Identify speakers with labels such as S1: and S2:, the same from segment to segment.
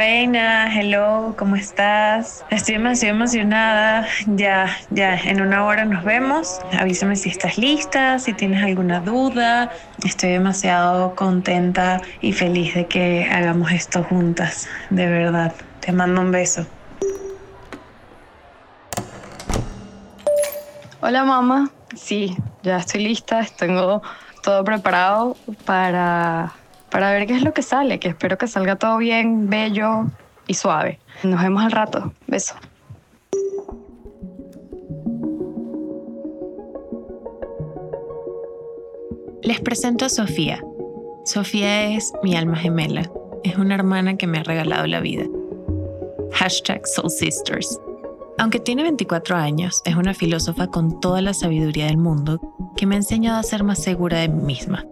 S1: Reina, hello, ¿cómo estás? Estoy demasiado emocionada. Ya, ya, en una hora nos vemos. Avísame si estás lista, si tienes alguna duda. Estoy demasiado contenta y feliz de que hagamos esto juntas, de verdad. Te mando un beso.
S2: Hola mamá, sí, ya estoy lista, tengo todo preparado para para ver qué es lo que sale, que espero que salga todo bien, bello y suave. Nos vemos al rato. Beso.
S3: Les presento a Sofía. Sofía es mi alma gemela. Es una hermana que me ha regalado la vida. Hashtag Soul Sisters. Aunque tiene 24 años, es una filósofa con toda la sabiduría del mundo que me ha enseñado a ser más segura de mí misma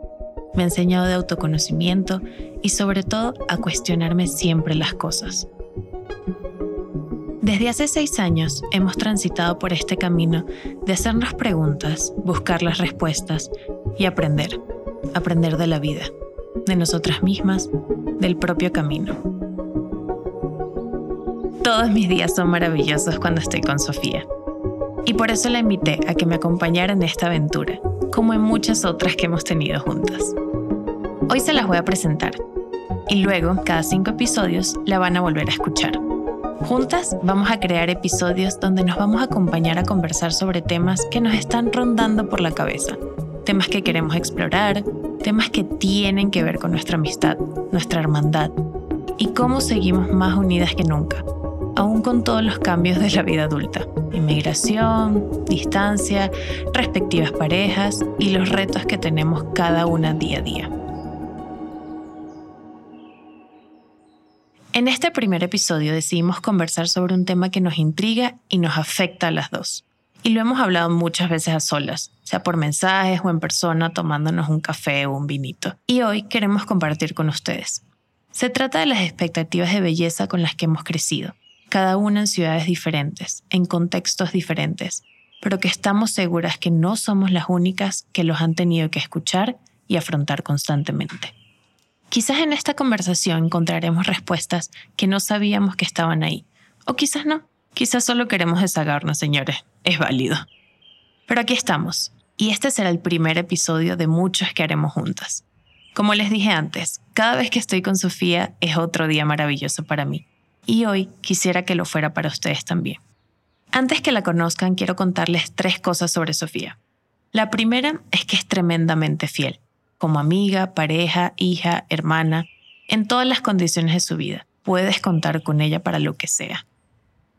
S3: me ha enseñado de autoconocimiento y sobre todo a cuestionarme siempre las cosas. Desde hace seis años hemos transitado por este camino de hacernos preguntas, buscar las respuestas y aprender, aprender de la vida, de nosotras mismas, del propio camino. Todos mis días son maravillosos cuando estoy con Sofía. Y por eso la invité a que me acompañara en esta aventura, como en muchas otras que hemos tenido juntas. Hoy se las voy a presentar y luego, cada cinco episodios, la van a volver a escuchar. Juntas vamos a crear episodios donde nos vamos a acompañar a conversar sobre temas que nos están rondando por la cabeza, temas que queremos explorar, temas que tienen que ver con nuestra amistad, nuestra hermandad y cómo seguimos más unidas que nunca, aún con todos los cambios de la vida adulta, inmigración, distancia, respectivas parejas y los retos que tenemos cada una día a día. En este primer episodio decidimos conversar sobre un tema que nos intriga y nos afecta a las dos. Y lo hemos hablado muchas veces a solas, sea por mensajes o en persona tomándonos un café o un vinito. Y hoy queremos compartir con ustedes. Se trata de las expectativas de belleza con las que hemos crecido, cada una en ciudades diferentes, en contextos diferentes, pero que estamos seguras que no somos las únicas que los han tenido que escuchar y afrontar constantemente. Quizás en esta conversación encontraremos respuestas que no sabíamos que estaban ahí. O quizás no. Quizás solo queremos desagarnos, señores. Es válido. Pero aquí estamos. Y este será el primer episodio de muchos que haremos juntas. Como les dije antes, cada vez que estoy con Sofía es otro día maravilloso para mí. Y hoy quisiera que lo fuera para ustedes también. Antes que la conozcan, quiero contarles tres cosas sobre Sofía. La primera es que es tremendamente fiel como amiga, pareja, hija, hermana, en todas las condiciones de su vida. Puedes contar con ella para lo que sea.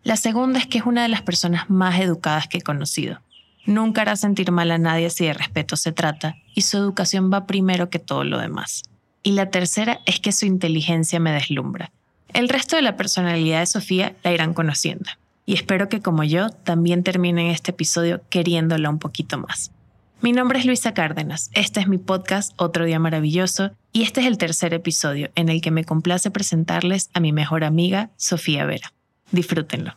S3: La segunda es que es una de las personas más educadas que he conocido. Nunca hará sentir mal a nadie si de respeto se trata, y su educación va primero que todo lo demás. Y la tercera es que su inteligencia me deslumbra. El resto de la personalidad de Sofía la irán conociendo, y espero que como yo también terminen este episodio queriéndola un poquito más. Mi nombre es Luisa Cárdenas, este es mi podcast Otro Día Maravilloso y este es el tercer episodio en el que me complace presentarles a mi mejor amiga, Sofía Vera. Disfrútenlo.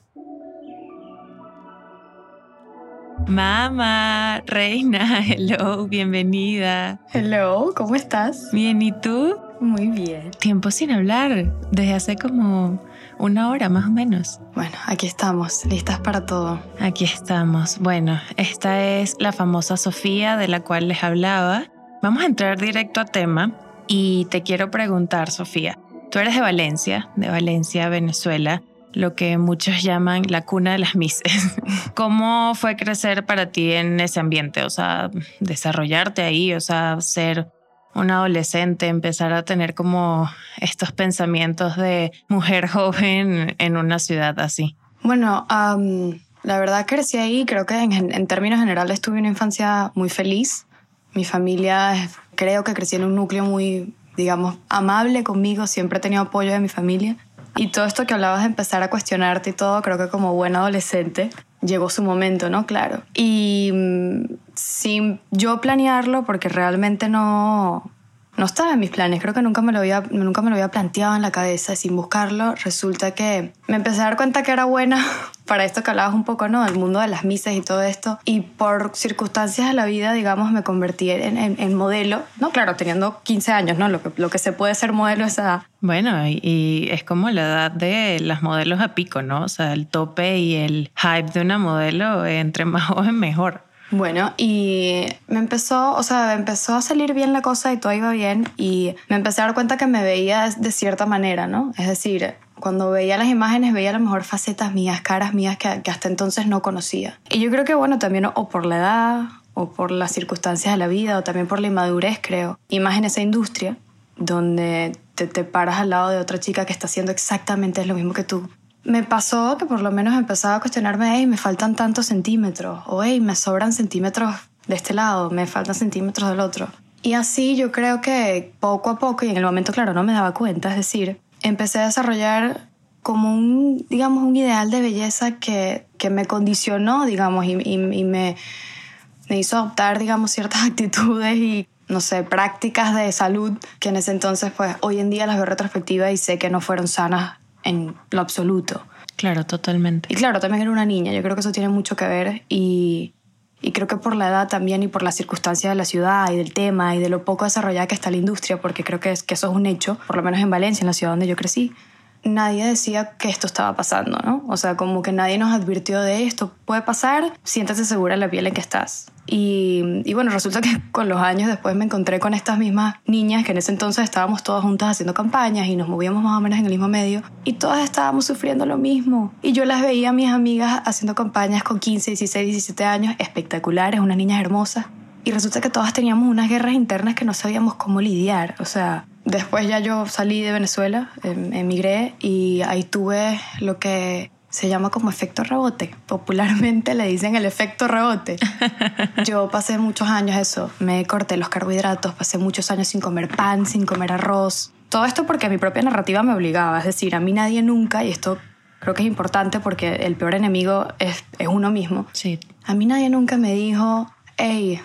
S3: Mamá, reina, hello, bienvenida.
S2: Hello, ¿cómo estás?
S3: Bien, ¿y tú?
S2: Muy bien.
S3: Tiempo sin hablar, desde hace como una hora más o menos.
S2: Bueno, aquí estamos, listas para todo.
S3: Aquí estamos. Bueno, esta es la famosa Sofía de la cual les hablaba. Vamos a entrar directo a tema y te quiero preguntar, Sofía, tú eres de Valencia, de Valencia, Venezuela, lo que muchos llaman la cuna de las mises. ¿Cómo fue crecer para ti en ese ambiente? O sea, desarrollarte ahí, o sea, ser un adolescente, empezar a tener como estos pensamientos de mujer joven en una ciudad así?
S2: Bueno, la verdad crecí ahí, creo que en, términos generales tuve una infancia muy feliz. Mi familia, creo que crecí en un núcleo muy, digamos, amable conmigo, siempre he tenido apoyo de mi familia. Y todo esto que hablabas de empezar a cuestionarte y todo, creo que como buen adolescente llegó su momento, ¿no? Claro. Y mm, sin yo planearlo, porque realmente no, no estaba en mis planes, creo que nunca me lo había, nunca me lo había planteado en la cabeza, sin buscarlo, resulta que me empecé a dar cuenta que era buena para esto que hablabas un poco, ¿no? Del mundo de las misas y todo esto, y por circunstancias de la vida, digamos, me convertí en, modelo, ¿no? Claro, teniendo 15 años, ¿no? Lo que, se puede ser modelo a esa edad.
S3: Bueno, y, y es como la edad de las modelos a pico, ¿no? O sea, el tope y el hype de una modelo, entre más joven, mejor.
S2: Bueno, y me empezó, o sea, empezó a salir bien la cosa y todo iba bien y me empecé a dar cuenta que me veía de cierta manera, ¿no? Es decir, cuando veía las imágenes veía a lo mejor facetas mías, caras mías que, hasta entonces no conocía. Y yo creo que, bueno, también o por la edad o por las circunstancias de la vida o también por la inmadurez, creo, y más en esa industria donde te, te paras al lado de otra chica que está haciendo exactamente lo mismo que tú me pasó que por lo menos empezaba a cuestionarme, hey, me faltan tantos centímetros, o hey, me sobran centímetros de este lado, me faltan centímetros del otro. Y así yo creo que poco a poco, y en el momento, claro, no me daba cuenta, es decir, empecé a desarrollar como un, digamos, un ideal de belleza que, que me condicionó, digamos, y, y, me, me hizo adoptar, digamos, ciertas actitudes y no sé, prácticas de salud que en ese entonces, pues hoy en día las veo retrospectiva y sé que no fueron sanas en lo absoluto.
S3: Claro, totalmente.
S2: Y claro, también era una niña, yo creo que eso tiene mucho que ver y, y creo que por la edad también y por las circunstancias de la ciudad y del tema y de lo poco desarrollada que está la industria, porque creo que, es, que eso es un hecho, por lo menos en Valencia, en la ciudad donde yo crecí, nadie decía que esto estaba pasando, ¿no? O sea, como que nadie nos advirtió de esto puede pasar, siéntate segura en la piel en que estás. Y, y, bueno, resulta que con los años después me encontré con estas mismas niñas que en ese entonces estábamos todas juntas haciendo campañas y nos movíamos más o menos en el mismo medio y todas estábamos sufriendo lo mismo. Y yo las veía a mis amigas haciendo campañas con 15, 16, 17 años, espectaculares, unas niñas hermosas. Y resulta que todas teníamos unas guerras internas que no sabíamos cómo lidiar. O sea, después ya yo salí de Venezuela, em, emigré y ahí tuve lo que se llama como efecto rebote. Popularmente le dicen el efecto rebote. Yo pasé muchos años eso, me corté los carbohidratos, pasé muchos años sin comer pan, sin comer arroz. Todo esto porque mi propia narrativa me obligaba, es decir, a mí nadie nunca, y esto creo que es importante porque el peor enemigo es, es uno mismo.
S3: Sí.
S2: A mí nadie nunca me dijo, hey,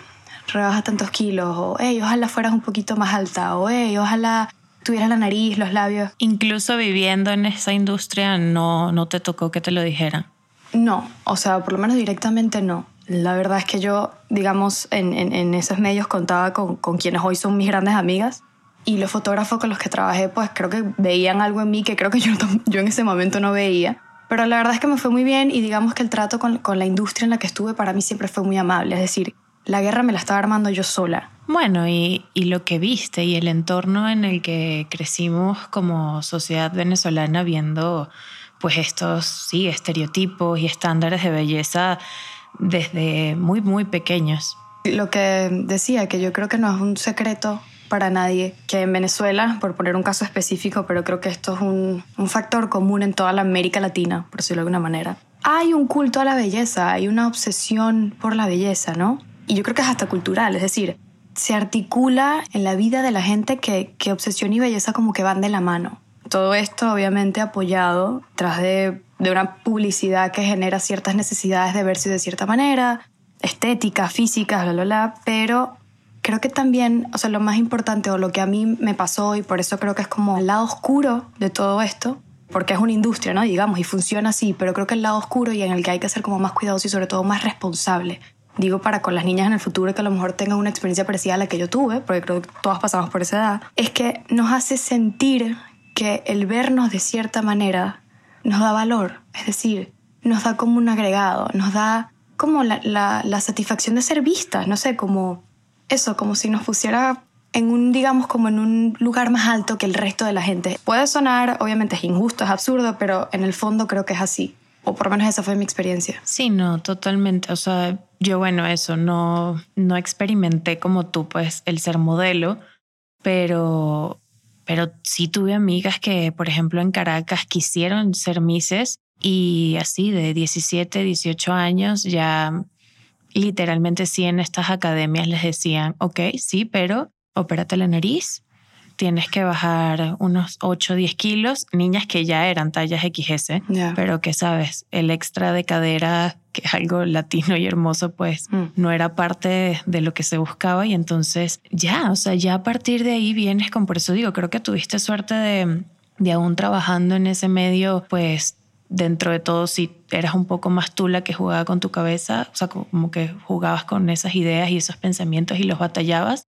S2: rebaja tantos kilos, o hey, ojalá fueras un poquito más alta, o hey, ojalá tuvieras la nariz, los labios.
S3: Incluso viviendo en esa industria, no, no te tocó que te lo dijeran.
S2: No, o sea, por lo menos directamente no. La verdad es que yo, digamos, en, en, en esos medios contaba con, con, quienes hoy son mis grandes amigas y los fotógrafos con los que trabajé, pues creo que veían algo en mí que creo que yo, yo en ese momento no veía. Pero la verdad es que me fue muy bien y digamos que el trato con, con la industria en la que estuve para mí siempre fue muy amable. Es decir, la guerra me la estaba armando yo sola.
S3: Bueno, y, y, lo que viste y el entorno en el que crecimos como sociedad venezolana viendo pues estos sí, estereotipos y estándares de belleza desde muy, muy pequeños.
S2: Lo que decía, que yo creo que no es un secreto para nadie que en Venezuela, por poner un caso específico, pero creo que esto es un, un factor común en toda la América Latina, por decirlo de alguna manera, hay un culto a la belleza, hay una obsesión por la belleza, ¿no? Y yo creo que es hasta cultural, es decir, se articula en la vida de la gente que, que obsesión y belleza como que van de la mano. Todo esto obviamente apoyado tras de, de una publicidad que genera ciertas necesidades de verse de cierta manera, estética, física, bla, bla, bla, pero creo que también, o sea, lo más importante o lo que a mí me pasó y por eso creo que es como el lado oscuro de todo esto, porque es una industria, ¿no? Digamos, y funciona así, pero creo que el lado oscuro y en el que hay que ser como más cuidadoso y sobre todo más responsable digo para con las niñas en el futuro que a lo mejor tengan una experiencia parecida a la que yo tuve, porque creo que todas pasamos por esa edad, es que nos hace sentir que el vernos de cierta manera nos da valor, es decir, nos da como un agregado, nos da como la, satisfacción de ser vistas, no sé, como eso, como si nos pusiera en un, digamos, como en un lugar más alto que el resto de la gente. Puede sonar, obviamente es injusto, es absurdo, pero en el fondo creo que es así. O por lo menos esa fue mi experiencia.
S3: Sí, no, totalmente. O sea, yo, bueno, eso, no, no experimenté como tú, pues, el ser modelo, pero, pero sí tuve amigas que, por ejemplo, en Caracas quisieron ser mises y así de 17, 18 años ya literalmente sí en estas academias les decían, ok, sí, pero opérate la nariz, tienes que bajar unos 8 o 10 kilos, niñas que ya eran tallas XS,
S2: Ya.
S3: pero que sabes, el extra de cadera, que es algo latino y hermoso, pues
S2: Mm.
S3: no era parte de lo que se buscaba y entonces ya, o sea, ya a partir de ahí vienes con, por eso digo, creo que tuviste suerte de, de aún trabajando en ese medio, pues dentro de todo, si eras un poco más tú la que jugaba con tu cabeza, o sea, como que jugabas con esas ideas y esos pensamientos y los batallabas,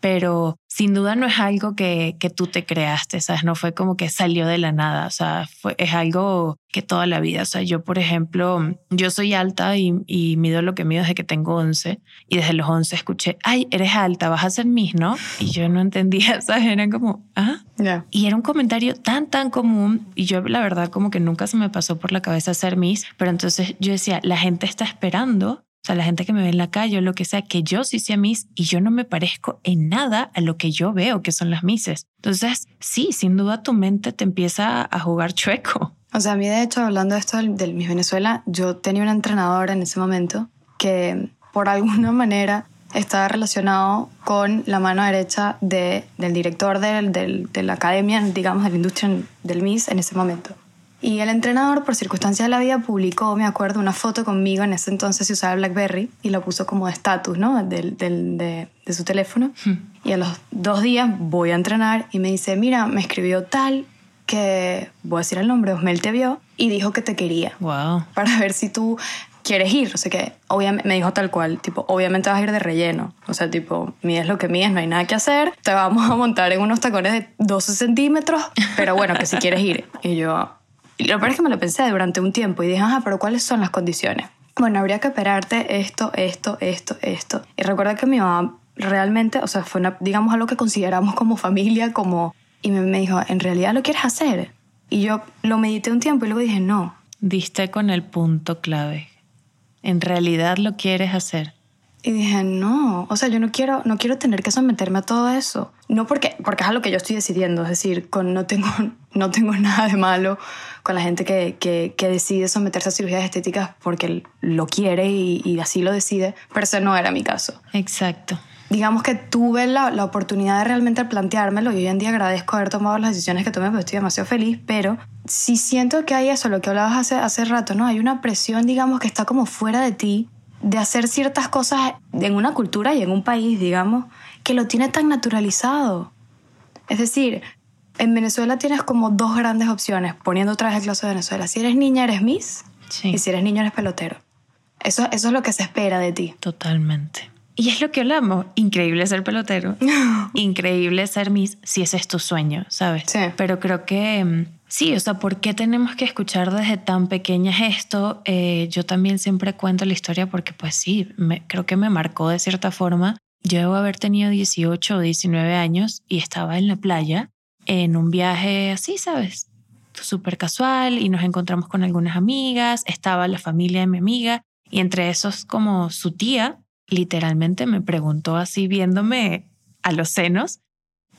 S3: pero sin duda no es algo que, que tú te creaste, ¿sabes? No fue como que salió de la nada, o sea, fue, es algo que toda la vida, o sea, yo por ejemplo, yo soy alta y, y mido lo que mido desde que tengo 11 y desde los 11 escuché, ay, eres alta, vas a ser Miss, ¿no? Y yo no entendía, ¿sabes? Era como, ah,
S2: Ya.
S3: y era un comentario tan, tan común. Y yo, la verdad, como que nunca se me pasó por la cabeza ser Miss. Pero entonces yo decía, la gente está esperando, o sea, la gente que me ve en la calle o lo que sea, que yo sí sea Miss y yo no me parezco en nada a lo que yo veo que son las Misses. Entonces, sí, sin duda tu mente te empieza a jugar chueco.
S2: O sea, a mí de hecho, hablando de esto del, Miss Venezuela, yo tenía una entrenadora en ese momento que por alguna manera estaba relacionado con la mano derecha de, del director del, del- de la academia, digamos, de la industria del Miss en ese momento. Y el entrenador, por circunstancias de la vida, publicó, me acuerdo, una foto conmigo. En ese entonces se usaba BlackBerry y lo puso como de estatus, ¿no? Del, del- de, de su teléfono. Y a los dos días voy a entrenar y me dice, mira, me escribió tal que, voy a decir el nombre, Osmel te vio y dijo que te quería
S3: Wow.
S2: para ver si tú quieres ir. O sea que, obviamente, me dijo tal cual, tipo, obviamente vas a ir de relleno. O sea, tipo, mides lo que mides, no hay nada que hacer. Te vamos a montar en unos tacones de 12 centímetros, pero bueno, que si quieres ir. Y yo, lo peor es que me lo pensé durante un tiempo y dije, ajá, pero ¿cuáles son las condiciones? Bueno, habría que operarte esto, esto, esto, esto. Y recuerda que mi mamá realmente, o sea, fue una, digamos, algo que consideramos como familia, como... Y me, me dijo, ¿en realidad lo quieres hacer? Y yo lo medité un tiempo y luego dije, no,
S3: Diste con el punto clave. En realidad lo quieres hacer.
S2: Y dije, no, o sea, yo no quiero, no quiero tener que someterme a todo eso. No porque, porque es algo que yo estoy decidiendo, es decir, con, no, tengo, no tengo nada de malo con la gente que, que, que decide someterse a cirugías estéticas porque lo quiere y, y así lo decide, pero ese no era mi caso.
S3: Exacto.
S2: Digamos que tuve la, la oportunidad de realmente planteármelo y hoy en día agradezco haber tomado las decisiones que tomé porque estoy demasiado feliz, pero sí siento que hay eso, lo que hablabas hace, hace rato, ¿no? Hay una presión, digamos, que está como fuera de ti de hacer ciertas cosas en una cultura y en un país, digamos, que lo tiene tan naturalizado. Es decir, en Venezuela tienes como dos grandes opciones, poniendo otra vez el caso de Venezuela. Si eres niña, eres Miss,
S3: Sí.
S2: y si eres niño, eres pelotero. Eso, eso es lo que se espera de ti.
S3: Totalmente. Y es lo que hablamos. Increíble ser pelotero. Increíble ser Miss si ese es tu sueño, ¿sabes?
S2: Sí.
S3: Pero creo que mm, sí, o sea, ¿por qué tenemos que escuchar desde tan pequeñas esto? Eh, yo también siempre cuento la historia porque pues sí, me- creo que me marcó de cierta forma. Yo debo haber tenido 18 o 19 años y estaba en la playa en un viaje así, ¿sabes? Súper casual y nos encontramos con algunas amigas, estaba la familia de mi amiga y entre esos como su tía literalmente me preguntó así viéndome a los senos,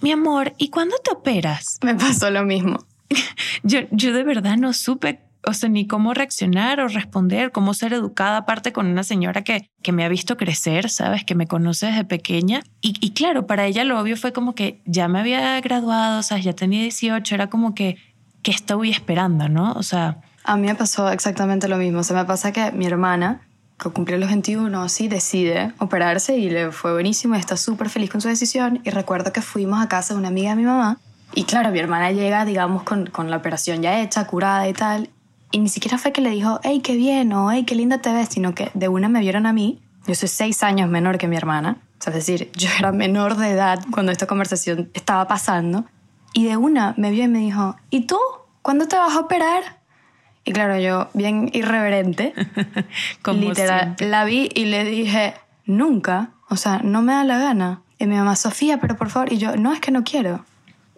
S3: mi amor, ¿y cuándo te operas?
S2: Me pasó lo mismo.
S3: Yo, yo de verdad no supe, o sea, ni cómo reaccionar o responder, cómo ser educada, aparte con una señora que, que me ha visto crecer, ¿sabes? Que me conoce desde pequeña. Y, y claro, para ella lo obvio fue como que ya me había graduado, o sea, ya tenía 18, era como que, que estoy esperando, ¿no? O sea,
S2: A mí me pasó exactamente lo mismo. O sea, me pasa que mi hermana, que cumplió los 21, sí, decide operarse y le fue buenísimo está súper feliz con su decisión. Y recuerdo que fuimos a casa de una amiga de mi mamá. Y claro, mi hermana llega, digamos, con, con la operación ya hecha, curada y tal. Y ni siquiera fue que le dijo, hey, qué bien o hey, qué linda te ves, sino que de una me vieron a mí. Yo soy seis años menor que mi hermana. O sea, es decir, yo era menor de edad cuando esta conversación estaba pasando. Y de una me vio y me dijo, ¿y tú? ¿Cuándo te vas a operar? Y claro, yo, bien irreverente,
S3: como
S2: literal,
S3: siempre.
S2: la vi y le dije, nunca, o sea, no me da la gana. Y mi mamá, Sofía, pero por favor, y yo, no, es que no quiero.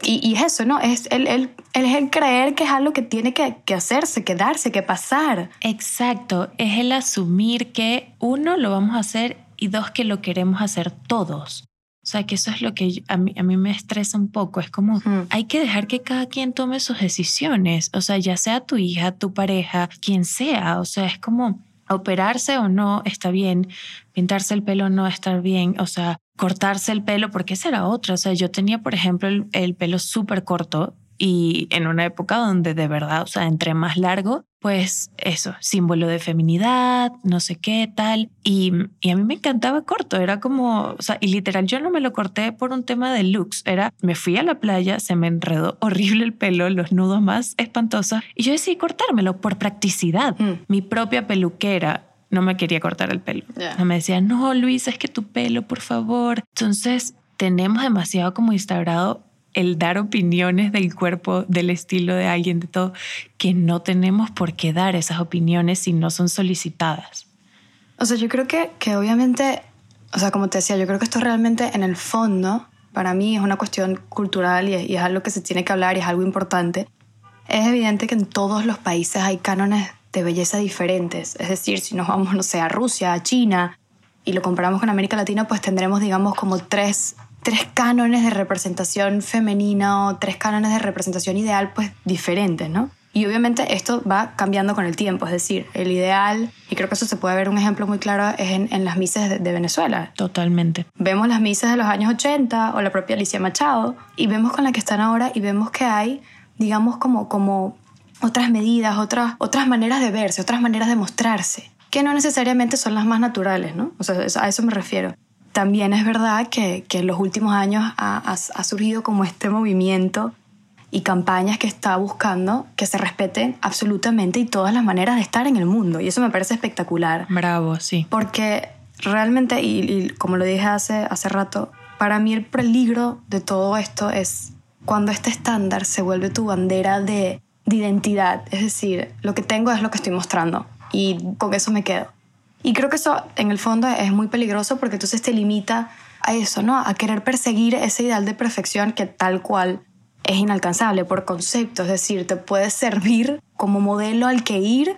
S2: Y, y es eso, ¿no? Es el, el, el, es el creer que es algo que tiene que, que hacerse, que darse, que pasar.
S3: Exacto, es el asumir que uno lo vamos a hacer y dos que lo queremos hacer todos. O sea, que eso es lo que a mí, a mí me estresa un poco. Es como, hay que dejar que cada quien tome sus decisiones. O sea, ya sea tu hija, tu pareja, quien sea. O sea, es como operarse o no está bien, pintarse el pelo no está bien. O sea, cortarse el pelo, porque esa era otra. O sea, yo tenía, por ejemplo, el, el pelo súper corto y en una época donde de verdad, o sea, entre más largo, pues eso, símbolo de feminidad, no sé qué, tal. Y, y, a mí me encantaba corto, era como, o sea, y literal, yo no me lo corté por un tema de looks, era, me fui a la playa, se me enredó horrible el pelo, los nudos más espantosos, y yo decidí cortármelo por practicidad. Mm. Mi propia peluquera no me quería cortar el pelo. Yeah. Me decía, no, Luisa, es que tu pelo, por favor. Entonces, tenemos demasiado como instaurado el dar opiniones del cuerpo, del estilo de alguien, de todo, que no tenemos por qué dar esas opiniones si no son solicitadas.
S2: O sea, yo creo que, que obviamente, o sea, como te decía, yo creo que esto realmente en el fondo, para mí es una cuestión cultural y es, y es algo que se tiene que hablar y es algo importante. Es evidente que en todos los países hay cánones de belleza diferentes. Es decir, si nos vamos, no sé, a Rusia, a China, y lo comparamos con América Latina, pues tendremos, digamos, como tres tres cánones de representación femenina o tres cánones de representación ideal pues diferentes, ¿no? Y obviamente esto va cambiando con el tiempo, es decir, el ideal, y creo que eso se puede ver un ejemplo muy claro, es en, las misas de, de, Venezuela.
S3: Totalmente.
S2: Vemos las misas de los años 80 o la propia Alicia Machado y vemos con la que están ahora y vemos que hay, digamos, como, como otras medidas, otras, otras maneras de verse, otras maneras de mostrarse, que no necesariamente son las más naturales, ¿no? O sea, a eso me refiero también es verdad que, que en los últimos años ha, ha, surgido como este movimiento y campañas que está buscando que se respeten absolutamente y todas las maneras de estar en el mundo. Y eso me parece espectacular.
S3: Bravo, sí.
S2: Porque realmente, y, como lo dije hace, hace rato, para mí el peligro de todo esto es cuando este estándar se vuelve tu bandera de, de identidad. Es decir, lo que tengo es lo que estoy mostrando y con eso me quedo. Y creo que eso en el fondo es muy peligroso porque entonces te limita a eso, ¿no? A querer perseguir ese ideal de perfección que tal cual es inalcanzable por concepto, es decir, te puede servir como modelo al que ir,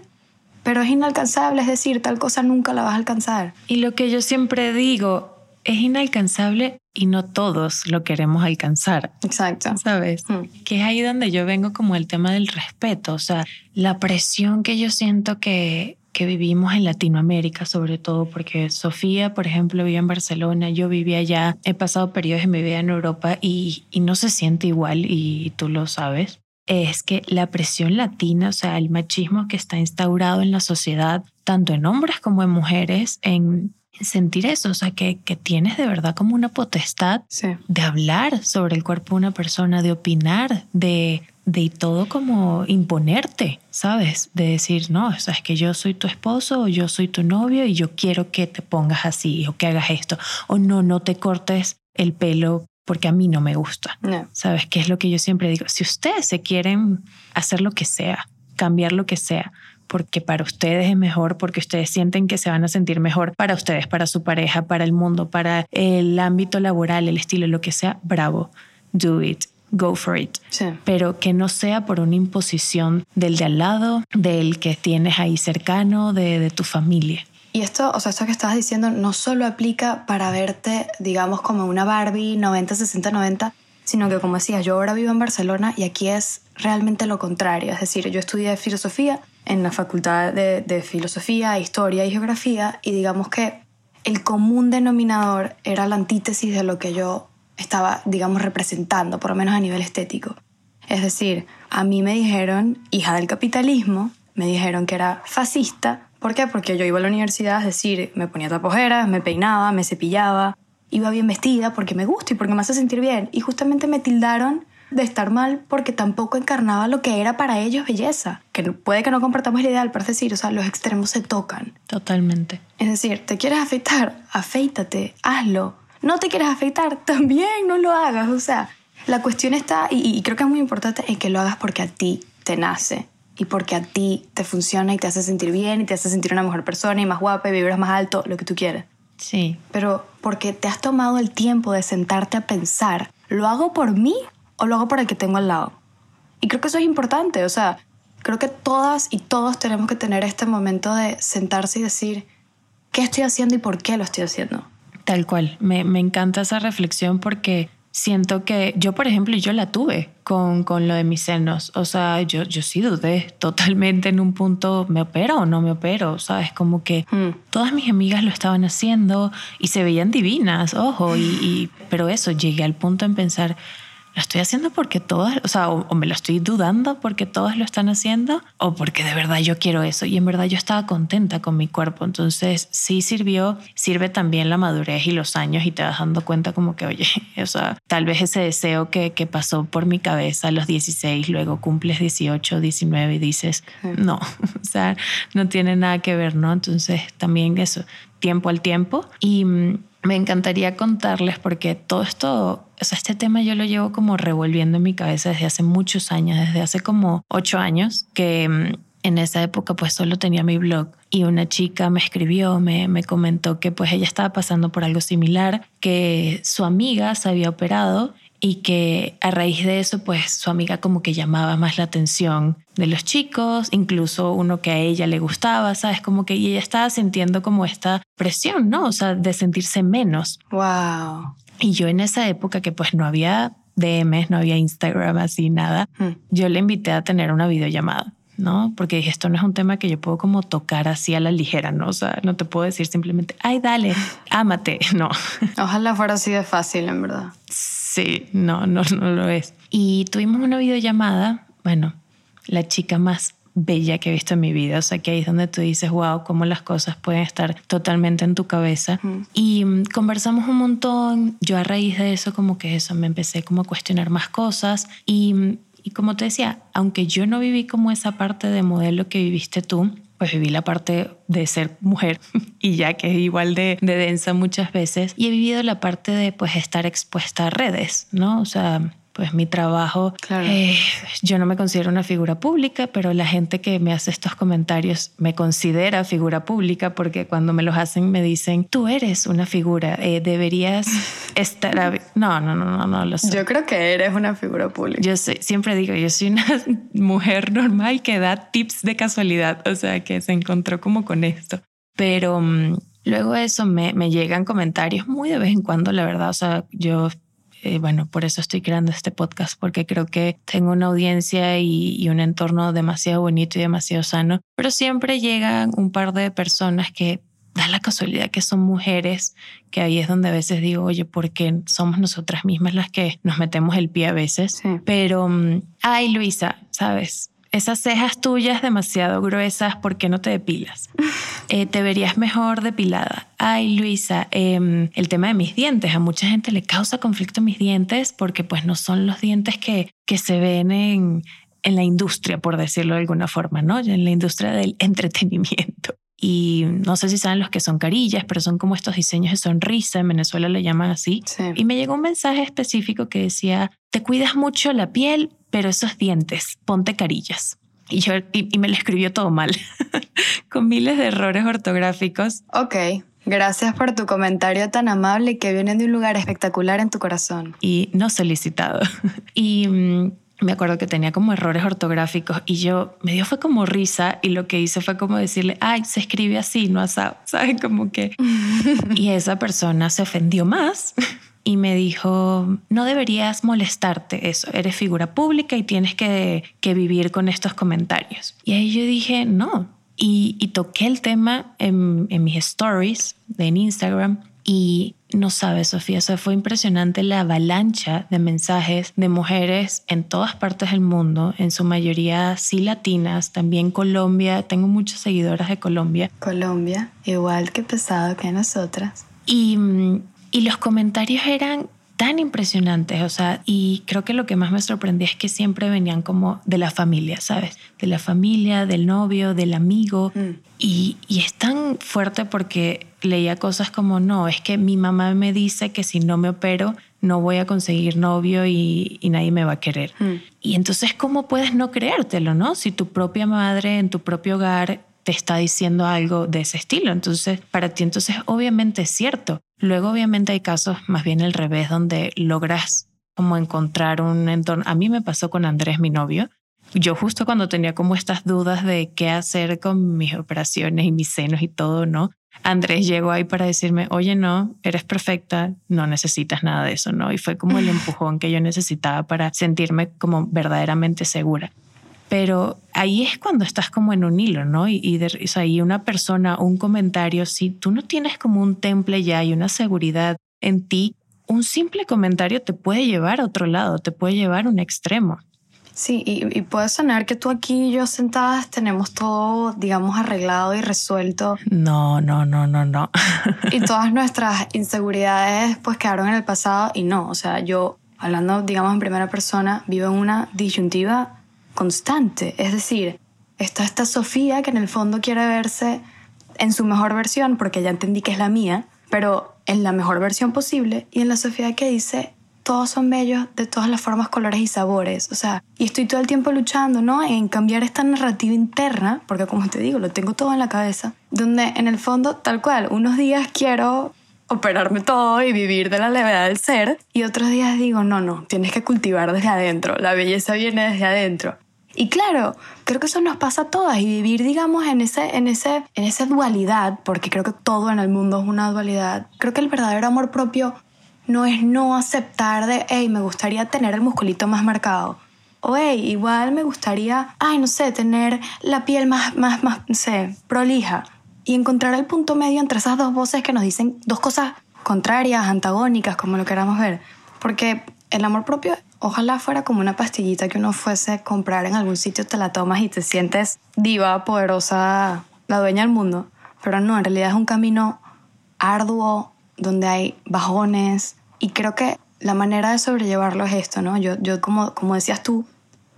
S2: pero es inalcanzable, es decir, tal cosa nunca la vas a alcanzar.
S3: Y lo que yo siempre digo, es inalcanzable y no todos lo queremos alcanzar.
S2: Exacto.
S3: ¿Sabes? Hmm. Que es ahí donde yo vengo como el tema del respeto, o sea, la presión que yo siento que que vivimos en Latinoamérica, sobre todo porque Sofía, por ejemplo, vive en Barcelona, yo vivía allá, he pasado periodos en mi vida en Europa y, y no se siente igual y tú lo sabes. Es que la presión latina, o sea, el machismo que está instaurado en la sociedad, tanto en hombres como en mujeres, en sentir eso, o sea, que, que tienes de verdad como una potestad de hablar sobre el cuerpo de una persona, de opinar, de de todo como imponerte, ¿sabes? De decir, no, o sea, es que yo soy tu esposo o yo soy tu novio y yo quiero que te pongas así o que hagas esto. O no, no te cortes el pelo porque a mí no me gusta. ¿Sabes? qué es lo que yo siempre digo. Si ustedes se quieren hacer lo que sea, cambiar lo que sea, porque para ustedes es mejor, porque ustedes sienten que se van a sentir mejor para ustedes, para su pareja, para el mundo, para el ámbito laboral, el estilo, lo que sea, bravo, do it go for it. Pero que no sea por una imposición del de al lado, del que tienes ahí cercano, de, de tu familia.
S2: Y esto, o sea, esto que estabas diciendo no solo aplica para verte, digamos, como una Barbie 90, 60, 90, sino que, como decías, yo ahora vivo en Barcelona y aquí es realmente lo contrario. Es decir, yo estudié filosofía en la Facultad de, de Filosofía, Historia y Geografía y digamos que el común denominador era la antítesis de lo que yo estaba, digamos, representando, por lo menos a nivel estético. Es decir, a mí me dijeron, hija del capitalismo, me dijeron que era fascista. ¿Por qué? Porque yo iba a la universidad, es decir, me ponía tapojeras, me peinaba, me cepillaba, iba bien vestida porque me gusta y porque me hace sentir bien. Y justamente me tildaron de estar mal porque tampoco encarnaba lo que era para ellos belleza. Que puede que no compartamos el ideal, pero es decir, o sea, los extremos se tocan.
S3: Totalmente.
S2: Es decir, ¿te quieres afeitar? Afeítate, hazlo no te quieres afeitar, también no lo hagas. O sea, la cuestión está, y, creo que es muy importante, en que lo hagas porque a ti te nace y porque a ti te funciona y te hace sentir bien y te hace sentir una mejor persona y más guapa y vibras más alto, lo que tú quieras.
S3: Sí.
S2: Pero porque te has tomado el tiempo de sentarte a pensar, ¿lo hago por mí o lo hago por el que tengo al lado? Y creo que eso es importante, o sea, creo que todas y todos tenemos que tener este momento de sentarse y decir, ¿qué estoy haciendo y por qué lo estoy haciendo?
S3: Tal cual, me, me encanta esa reflexión porque siento que yo, por ejemplo, yo la tuve con, con lo de mis senos. O sea, yo, yo sí dudé totalmente en un punto, ¿me opero o no me opero? ¿Sabes? Como que
S2: Hmm.
S3: todas mis amigas lo estaban haciendo y se veían divinas, ojo, y, y- pero eso, llegué al punto en pensar, lo estoy haciendo porque todas, o sea, o, o me lo estoy dudando porque todas lo están haciendo, o porque de verdad yo quiero eso. Y en verdad yo estaba contenta con mi cuerpo. Entonces sí sirvió, sirve también la madurez y los años y te vas dando cuenta como que, oye, o sea, tal vez ese deseo que, que pasó por mi cabeza a los 16, luego cumples 18, 19 y dices, no, o sea, no tiene nada que ver, ¿no? Entonces también eso, tiempo al tiempo. Y mm, me encantaría contarles porque todo esto, o sea, este tema yo lo llevo como revolviendo en mi cabeza desde hace muchos años, desde hace como ocho años, que mm, en esa época pues solo tenía mi blog y una chica me escribió, me, me comentó que pues ella estaba pasando por algo similar, que su amiga se había operado y que a raíz de eso pues su amiga como que llamaba más la atención de los chicos, incluso uno que a ella le gustaba, ¿sabes? Como que y ella estaba sintiendo como esta presión, ¿no? O sea, de sentirse menos.
S2: Wow.
S3: Y yo en esa época que pues no había DMs, no había Instagram así, nada,
S2: Hmm.
S3: yo le invité a tener una videollamada. ¿no? Porque dije, esto no es un tema que yo puedo como tocar así a la ligera, ¿no? O sea, no te puedo decir simplemente, ay, dale, ámate, no.
S2: Ojalá fuera así de fácil, en verdad.
S3: Sí, no, no, no lo es. Y tuvimos una videollamada, bueno, la chica más bella que he visto en mi vida, o sea que ahí es donde tú dices, wow, cómo las cosas pueden estar totalmente en tu cabeza. Y mm, conversamos un montón, yo a raíz de eso como que eso me empecé como a cuestionar más cosas y, mm, y como te decía, aunque yo no viví como esa parte de modelo que viviste tú, pues viví la parte de ser mujer y ya que es igual de, de densa muchas veces y he vivido la parte de pues estar expuesta a redes, ¿no? O sea, pues mi trabajo,
S2: Claro.
S3: eh, yo no me considero una figura pública, pero la gente que me hace estos comentarios me considera figura pública porque cuando me los hacen me dicen, tú eres una figura, eh, deberías estar... a-". No, no, no, no, no lo sé.
S2: Yo creo que eres una figura pública.
S3: Yo sé- siempre digo, yo soy una mujer normal que da tips de casualidad, o sea, que se encontró como con esto. Pero mm, luego de eso me, me llegan comentarios muy de vez en cuando, la verdad, o sea, yo, eh, bueno, por eso estoy creando este podcast, porque creo que tengo una audiencia y, y un entorno demasiado bonito y demasiado sano, pero siempre llegan un par de personas que da la casualidad que son mujeres, que ahí es donde a veces digo, oye, porque somos nosotras mismas las que nos metemos el pie a veces.
S2: Sí.
S3: Pero, mm, ay, Luisa, ¿sabes? Esas cejas tuyas demasiado gruesas, ¿por qué no te depilas? Eh, te verías mejor depilada. Ay, Luisa, em, el tema de mis dientes. A mucha gente le causa conflicto mis dientes porque pues no son los dientes que, que se ven en, en la industria, por decirlo de alguna forma, ¿no? En la industria del entretenimiento. Y no sé si saben los que son carillas, pero son como estos diseños de sonrisa. En Venezuela le llaman así.
S2: Sí.
S3: Y me llegó un mensaje específico que decía, te cuidas mucho la piel, pero esos dientes, ponte carillas. Y, yo, y, y me lo escribió todo mal, con miles de errores ortográficos.
S2: Ok. Gracias por tu comentario tan amable que viene de un lugar espectacular en tu corazón.
S3: y no solicitado. Y mm, me acuerdo que tenía como errores ortográficos y yo me dio fue como risa y lo que hice fue como decirle, ay, se escribe así, no asado, ¿sabes? Como que... y esa persona se ofendió más y me dijo, no deberías molestarte eso, eres figura pública y tienes que, que vivir con estos comentarios. Y ahí yo dije, no. Y, y toqué el tema en, en mis stories de en Instagram y no sabes, Sofía, o sea, fue impresionante la avalancha de mensajes de mujeres en todas partes del mundo, en su mayoría sí latinas, también Colombia, tengo muchas seguidoras de Colombia,
S2: Colombia, igual que pesado que nosotras.
S3: y, mm, y los comentarios eran tan impresionantes, o sea, y creo que lo que más me sorprendía es que siempre venían como de la familia, ¿sabes? De la familia, del novio, del amigo.
S2: Mm.
S3: Y, y es tan fuerte porque leía cosas como, no, es que mi mamá me dice que si no me opero no voy a conseguir novio y, y nadie me va a querer.
S2: Mm.
S3: Y entonces, ¿cómo puedes no creértelo, no? Si tu propia madre en tu propio hogar te está diciendo algo de ese estilo. Entonces, para ti, entonces, obviamente es cierto. Luego, obviamente, hay casos más bien al revés, donde logras como encontrar un entorno. A mí me pasó con Andrés, mi novio, yo justo cuando tenía como estas dudas de qué hacer con mis operaciones y mis senos y todo, ¿no? Andrés llegó ahí para decirme, oye, no, eres perfecta, no necesitas nada de eso, ¿no? Y fue como el empujón que yo necesitaba para sentirme como verdaderamente segura. Pero ahí es cuando estás como en un hilo, ¿no? Y, y, de, o sea, y una persona, un comentario, si tú no tienes como un temple ya y una seguridad en ti, un simple comentario te puede llevar a otro lado, te puede llevar a un extremo.
S2: Sí, y, y puedes sonar que tú aquí y yo sentadas tenemos todo, digamos, arreglado y resuelto.
S3: No, no, no, no, no.
S2: y todas nuestras inseguridades pues quedaron en el pasado y no, o sea, yo hablando, digamos, en primera persona, vivo en una disyuntiva constante. Es decir, está esta Sofía que en el fondo quiere verse en su mejor versión, porque ya entendí que es la mía, pero en la mejor versión posible, y en la Sofía que dice, todos son bellos de todas las formas, colores y sabores. O sea, y estoy todo el tiempo luchando, ¿no? En cambiar esta narrativa interna, porque como te digo, lo tengo todo en la cabeza, donde en el fondo, tal cual, unos días quiero operarme todo y vivir de la levedad del ser, y otros días digo, no, no, tienes que cultivar desde adentro, la belleza viene desde adentro. Y claro, creo que eso nos pasa a todas y vivir, digamos, en, ese, en, ese, en esa dualidad, porque creo que todo en el mundo es una dualidad. Creo que el verdadero amor propio no es no aceptar de, hey, me gustaría tener el musculito más marcado. O, hey, igual me gustaría, ay, no sé, tener la piel más, más, más, no sé, prolija. Y encontrar el punto medio entre esas dos voces que nos dicen dos cosas contrarias, antagónicas, como lo queramos ver. Porque el amor propio ojalá fuera como una pastillita que uno fuese a comprar en algún sitio, te la tomas y te sientes diva, poderosa, la dueña del mundo. Pero no, en realidad es un camino arduo, donde hay bajones y creo que la manera de sobrellevarlo es esto, ¿no? Yo, yo como, como decías tú,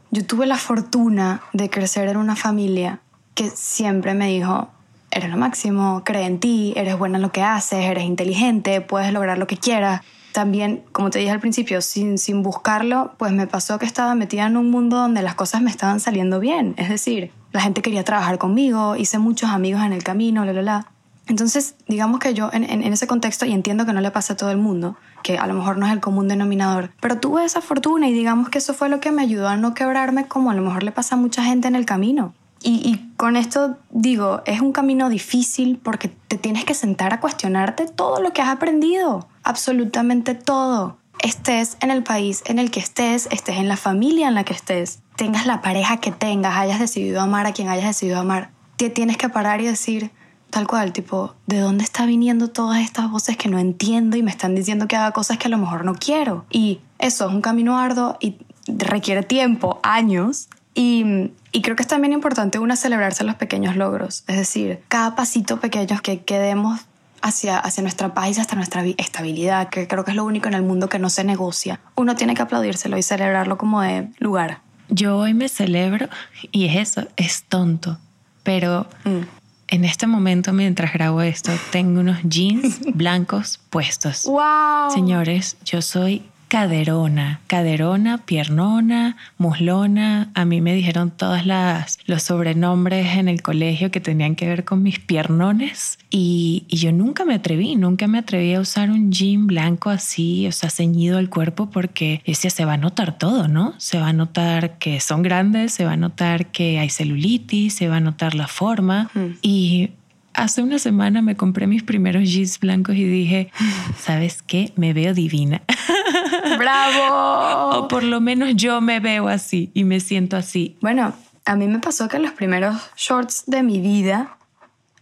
S2: yo tuve la fortuna de crecer en una familia que siempre me dijo, eres lo máximo, cree en ti, eres buena en lo que haces, eres inteligente, puedes lograr lo que quieras. También, como te dije al principio, sin, sin buscarlo, pues me pasó que estaba metida en un mundo donde las cosas me estaban saliendo bien. Es decir, la gente quería trabajar conmigo, hice muchos amigos en el camino, la, la, la. Entonces, digamos que yo en, en, en, ese contexto, y entiendo que no le pasa a todo el mundo, que a lo mejor no es el común denominador, pero tuve esa fortuna y digamos que eso fue lo que me ayudó a no quebrarme como a lo mejor le pasa a mucha gente en el camino. Y, con esto digo, es un camino difícil porque te tienes que sentar a cuestionarte todo lo que has aprendido, absolutamente todo. Estés en el país en el que estés, estés en la familia en la que estés, tengas la pareja que tengas, hayas decidido amar a quien hayas decidido amar, te tienes que parar y decir, Tal cual, tipo, ¿de dónde está viniendo todas estas voces que no entiendo y me están diciendo que haga cosas que a lo mejor no quiero? Y eso es un camino arduo y requiere tiempo, años. Y, y creo que es también importante una celebrarse los pequeños logros. Es decir, cada pasito pequeño que, que demos hacia, hacia nuestra paz y hasta nuestra estabilidad, que creo que es lo único en el mundo que no se negocia. Uno tiene que aplaudírselo y celebrarlo como de lugar.
S3: Yo hoy me celebro y es eso, es tonto, pero mm en este momento, mientras grabo esto, tengo unos jeans blancos puestos.
S2: ¡Wow!
S3: Señores, yo soy caderona, caderona, piernona, muslona. A mí me dijeron todas las los sobrenombres en el colegio que tenían que ver con mis piernones y, y, yo nunca me atreví, nunca me atreví a usar un jean blanco así, o sea, ceñido al cuerpo porque decía se va a notar todo, ¿no? Se va a notar que son grandes, se va a notar que hay celulitis, se va a notar la forma mm. y hace una semana me compré mis primeros jeans blancos y dije, ¿sabes qué? Me veo divina.
S2: ¡Bravo!
S3: o por lo menos yo me veo así y me siento así.
S2: Bueno, a mí me pasó que los primeros shorts de mi vida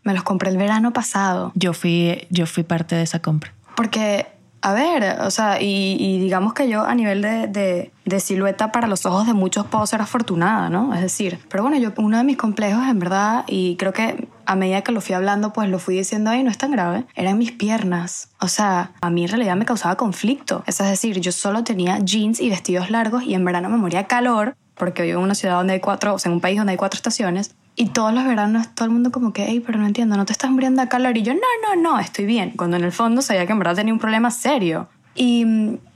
S2: me los compré el verano pasado.
S3: Yo fui, yo fui parte de esa compra.
S2: Porque a ver, o sea, y, digamos que yo a nivel de, de, de, silueta para los ojos de muchos puedo ser afortunada, ¿no? Es decir, pero bueno, yo uno de mis complejos en verdad, y creo que a medida que lo fui hablando, pues lo fui diciendo ahí, no es tan grave, eran mis piernas. O sea, a mí en realidad me causaba conflicto. Es decir, yo solo tenía jeans y vestidos largos y en verano me moría calor, porque vivo en una ciudad donde hay cuatro, o sea, en un país donde hay cuatro estaciones, y todos los veranos todo el mundo como que, hey, pero no entiendo, ¿no te estás muriendo a calor? Y yo, no, no, no, estoy bien. Cuando en el fondo sabía que en verdad tenía un problema serio. Y,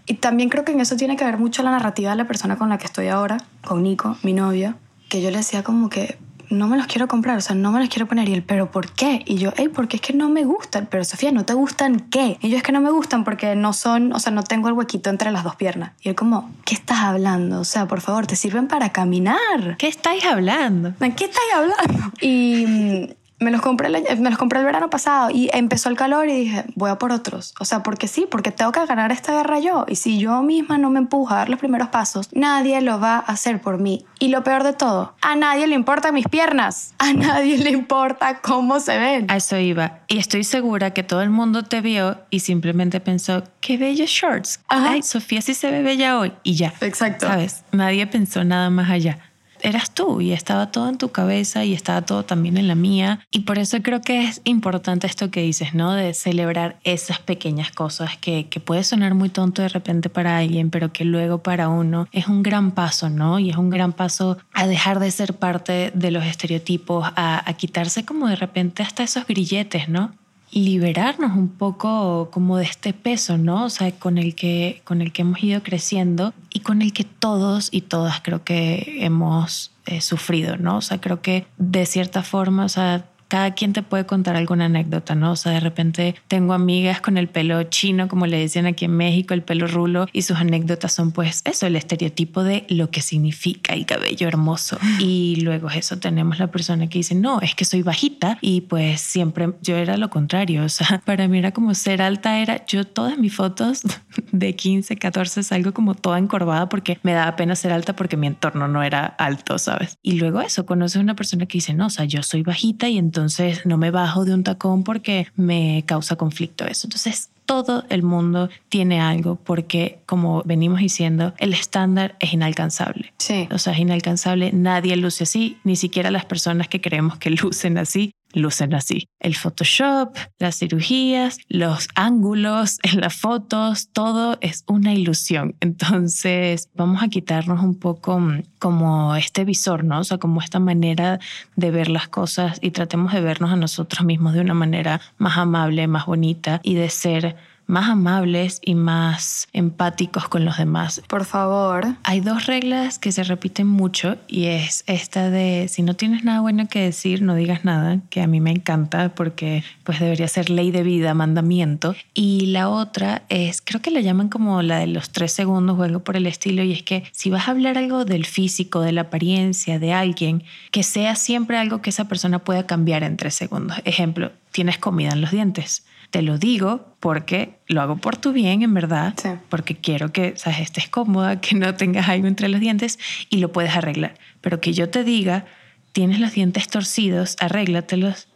S2: y también creo que en eso tiene que ver mucho la narrativa de la persona con la que estoy ahora, con Nico, mi novio, que yo le decía como que, no me los quiero comprar, o sea, no me los quiero poner. Y él, ¿pero por qué? Y yo, hey, porque es que no me gustan. Pero Sofía, ¿no te gustan qué? Y yo, es que no me gustan porque no son, o sea, no tengo el huequito entre las dos piernas. Y él como, ¿qué estás hablando? O sea, por favor, te sirven para caminar.
S3: ¿Qué estáis hablando?
S2: ¿De qué estáis hablando? Y mm, me los, compré el, me los compré el verano pasado y empezó el calor y dije, voy a por otros. O sea, porque sí, porque tengo que ganar esta guerra yo. Y si yo misma no me empujo a dar los primeros pasos, nadie lo va a hacer por mí. Y lo peor de todo, a nadie le importan mis piernas. A nadie le importa cómo se ven.
S3: A eso iba. Y estoy segura que todo el mundo te vio y simplemente pensó, qué bellos shorts. Ay, Sofía sí se ve bella hoy. Y ya.
S2: Exacto.
S3: ¿Sabes? Nadie pensó nada más allá eras tú y estaba todo en tu cabeza y estaba todo también en la mía. Y por eso creo que es importante esto que dices, ¿no? De celebrar esas pequeñas cosas que, que puede sonar muy tonto de repente para alguien, pero que luego para uno es un gran paso, ¿no? Y es un gran paso a dejar de ser parte de los estereotipos, a, a quitarse como de repente hasta esos grilletes, ¿no? Liberarnos un poco como de este peso, ¿no? O sea, con el que, con el que hemos ido creciendo y con el que todos y todas creo que hemos eh, sufrido, ¿no? O sea, creo que de cierta forma, o sea, cada quien te puede contar alguna anécdota, ¿no? O sea, de repente tengo amigas con el pelo chino, como le decían aquí en México, el pelo rulo, y sus anécdotas son pues eso, el estereotipo de lo que significa el cabello hermoso. Y luego eso tenemos la persona que dice, no, es que soy bajita y pues siempre yo era lo contrario, o sea, para mí era como ser alta, era yo todas mis fotos de 15, 14 salgo como toda encorvada porque me daba pena ser alta porque mi entorno no era alto, ¿sabes? Y luego eso, conoces a una persona que dice, no, o sea, yo soy bajita y entonces entonces no me bajo de un tacón porque me causa conflicto eso. Entonces todo el mundo tiene algo porque, como venimos diciendo, el estándar es inalcanzable.
S2: Sí.
S3: O sea, es inalcanzable. Nadie luce así, ni siquiera las personas que creemos que lucen así lucen así. El Photoshop, las cirugías, los ángulos en las fotos, todo es una ilusión. Entonces vamos a quitarnos un poco mm, como este visor, ¿no? O sea, como esta manera de ver las cosas y tratemos de vernos a nosotros mismos de una manera más amable, más bonita y de ser más amables y más empáticos con los demás.
S2: Por favor.
S3: Hay dos reglas que se repiten mucho y es esta de si no tienes nada bueno que decir, no digas nada, que a mí me encanta porque pues debería ser ley de vida, mandamiento. Y la otra es, creo que la llaman como la de los tres segundos o algo por el estilo y es que si vas a hablar algo del físico, de la apariencia de alguien, que sea siempre algo que esa persona pueda cambiar en tres segundos. Ejemplo, tienes comida en los dientes te lo digo porque lo hago por tu bien, en verdad, porque quiero que ¿sabes? estés cómoda, que no tengas algo entre los dientes y lo puedes arreglar. Pero que yo te diga, tienes los dientes torcidos, arréglatelos.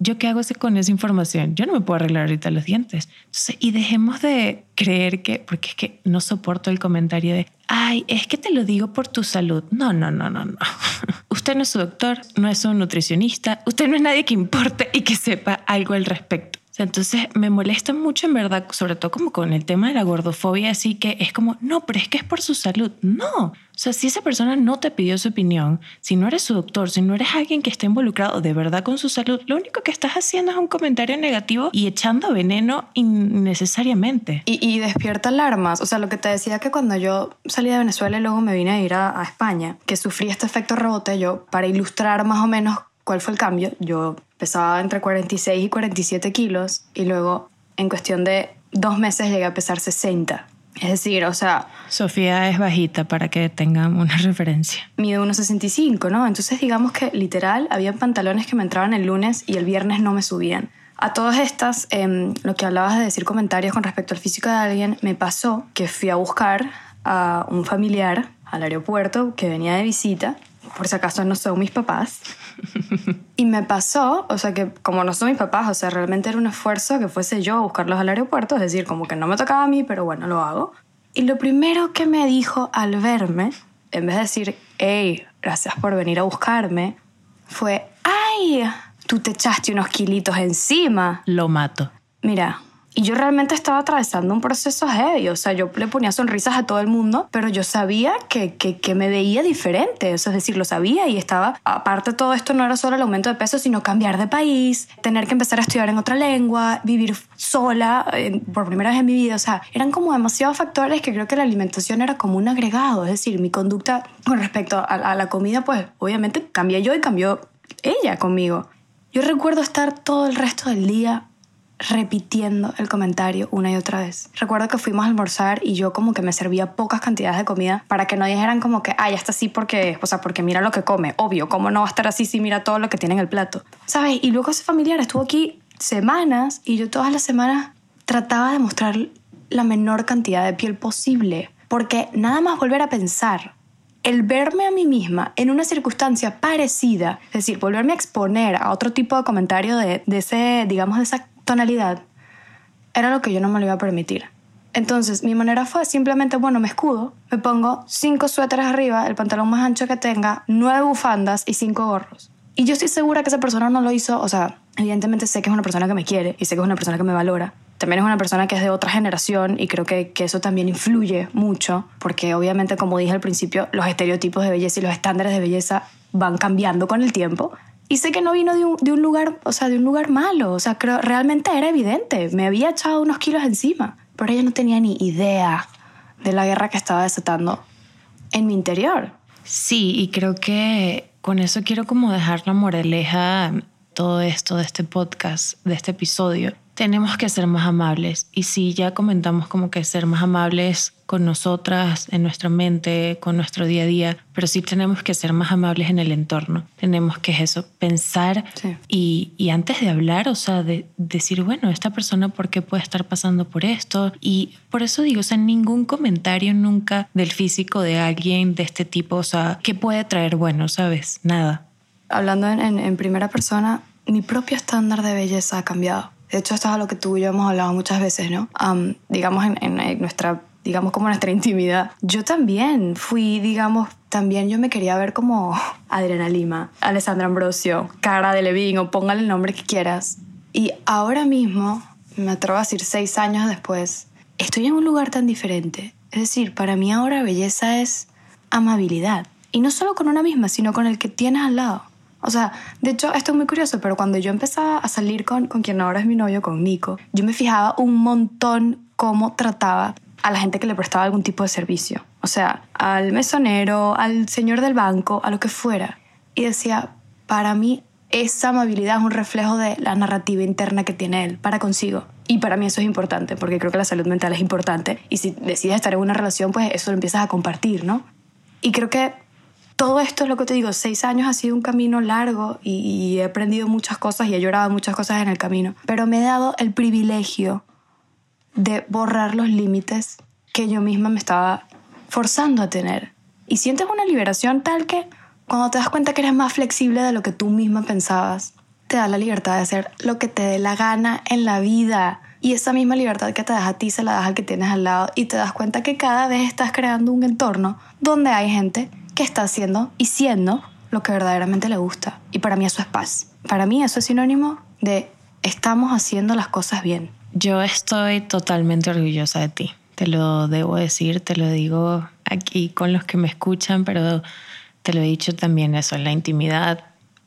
S3: ¿Yo qué hago con esa información? Yo no me puedo arreglar ahorita los dientes. y dejemos de creer que, porque es que no soporto el comentario de, ay, es que te lo digo por tu salud. No, no, no, no, no. Usted no es su doctor, no es un nutricionista, usted no es nadie que importe y que sepa algo al respecto entonces me molesta mucho en verdad, sobre todo como con el tema de la gordofobia, así que es como, no, pero es que es por su salud. No, o sea, si esa persona no te pidió su opinión, si no eres su doctor, si no eres alguien que esté involucrado de verdad con su salud, lo único que estás haciendo es un comentario negativo y echando veneno innecesariamente.
S2: Y, despierta alarmas. O sea, lo que te decía que cuando yo salí de Venezuela y luego me vine a ir a, a España, que sufrí este efecto rebote, yo, para ilustrar más o menos cuál fue el cambio, yo pesaba entre 46 y 47 kilos y luego en cuestión de dos meses llegué a pesar 60. Es decir, o sea...
S3: Sofía es bajita para que tengan una referencia.
S2: Mide 1,65, ¿no? Entonces digamos que literal había pantalones que me entraban el lunes y el viernes no me subían. A todas estas, eh, lo que hablabas de decir comentarios con respecto al físico de alguien, me pasó que fui a buscar a un familiar al aeropuerto que venía de visita por si acaso no son mis papás. y me pasó, o sea que como no son mis papás, o sea, realmente era un esfuerzo que fuese yo a buscarlos al aeropuerto, es decir, como que no me tocaba a mí, pero bueno, lo hago. Y lo primero que me dijo al verme, en vez de decir, hey, gracias por venir a buscarme, fue, ay, tú te echaste unos kilitos encima.
S3: Lo mato.
S2: Mira, y yo realmente estaba atravesando un proceso heavy, o sea, yo le ponía sonrisas a todo el mundo, pero yo sabía que, que, me veía diferente, es decir, lo sabía y estaba, aparte todo esto no era solo el aumento de peso, sino cambiar de país, tener que empezar a estudiar en otra lengua, vivir sola por primera vez en mi vida, o sea, eran como demasiados factores que creo que la alimentación era como un agregado, es decir, mi conducta con respecto a, a la comida, pues obviamente cambié yo y cambió ella conmigo. Yo recuerdo estar todo el resto del día repitiendo el comentario una y otra vez. Recuerdo que fuimos a almorzar y yo como que me servía pocas cantidades de comida para que no dijeran como que, ah, ya está así porque, o sea, porque mira lo que come. Obvio, ¿cómo no va a estar así si mira todo lo que tiene en el plato? ¿Sabes? Y luego ese familiar estuvo aquí semanas y yo todas las semanas trataba de mostrar la menor cantidad de piel posible. Porque nada más volver a pensar el verme a mí misma en una circunstancia parecida, es decir, volverme a exponer a otro tipo de comentario de, de ese, digamos, de esa tonalidad, era lo que yo no me lo iba a permitir. Entonces, mi manera fue simplemente, bueno, me escudo, me pongo cinco suéteres arriba, el pantalón más ancho que tenga, nueve bufandas y cinco gorros. Y yo estoy segura que esa persona no lo hizo, o sea, evidentemente sé que es una persona que me quiere y sé que es una persona que me valora. También es una persona que es de otra generación y creo que, que eso también influye mucho, porque obviamente, como dije al principio, los estereotipos de belleza y los estándares de belleza van cambiando con el tiempo. Y sé que no vino de un, de un, lugar, o sea, de un lugar malo. O sea, creo, realmente era evidente. Me había echado unos kilos encima. Pero ella no tenía ni idea de la guerra que estaba desatando en mi interior.
S3: Sí, y creo que con eso quiero como dejar la moraleja todo esto de este podcast, de este episodio tenemos que ser más amables. Y si ya comentamos como que ser más amables con nosotras, en nuestra mente, con nuestro día a día, pero sí tenemos que ser más amables en el entorno. Tenemos que eso, pensar y, y, antes de hablar, o sea, de, decir, bueno, esta persona, ¿por qué puede estar pasando por esto? Y por eso digo, o sea, ningún comentario nunca del físico de alguien de este tipo, o sea, ¿qué puede traer bueno, sabes? Nada.
S2: Hablando en, en, en primera persona, mi propio estándar de belleza ha cambiado de hecho, esto es algo que tú y yo hemos hablado muchas veces, ¿no? digamos, en, nuestra digamos como nuestra intimidad. Yo también fui, digamos, también yo me quería ver como Adriana Lima, Alessandra Ambrosio, Cara de Levine o póngale el nombre que quieras. Y ahora mismo, me atrevo a decir seis años después, estoy en un lugar tan diferente. Es decir, para mí ahora belleza es amabilidad. Y no solo con una misma, sino con el que tienes al lado. O sea, de hecho, esto es muy curioso, pero cuando yo empezaba a salir con, con quien ahora es mi novio, con Nico, yo me fijaba un montón cómo trataba a la gente que le prestaba algún tipo de servicio. O sea, al mesonero, al señor del banco, a lo que fuera. Y decía, para mí esa amabilidad es un reflejo de la narrativa interna que tiene él para consigo. Y para mí eso es importante, porque creo que la salud mental es importante. Y si decides estar en una relación, pues eso lo empiezas a compartir, ¿no? Y creo que todo esto es lo que te digo, seis años ha sido un camino largo y, he aprendido muchas cosas y he llorado muchas cosas en el camino, pero me he dado el privilegio de borrar los límites que yo misma me estaba forzando a tener. Y sientes una liberación tal que cuando te das cuenta que eres más flexible de lo que tú misma pensabas, te da la libertad de hacer lo que te dé la gana en la vida. Y esa misma libertad que te das a ti se la das al que tienes al lado y te das cuenta que cada vez estás creando un entorno donde hay gente que está haciendo y siendo lo que verdaderamente le gusta. Y para mí eso es paz. Para mí eso es sinónimo de estamos haciendo las cosas bien.
S3: Yo estoy totalmente orgullosa de ti. Te lo debo decir, te lo digo aquí con los que me escuchan, pero te lo he dicho también eso, en la intimidad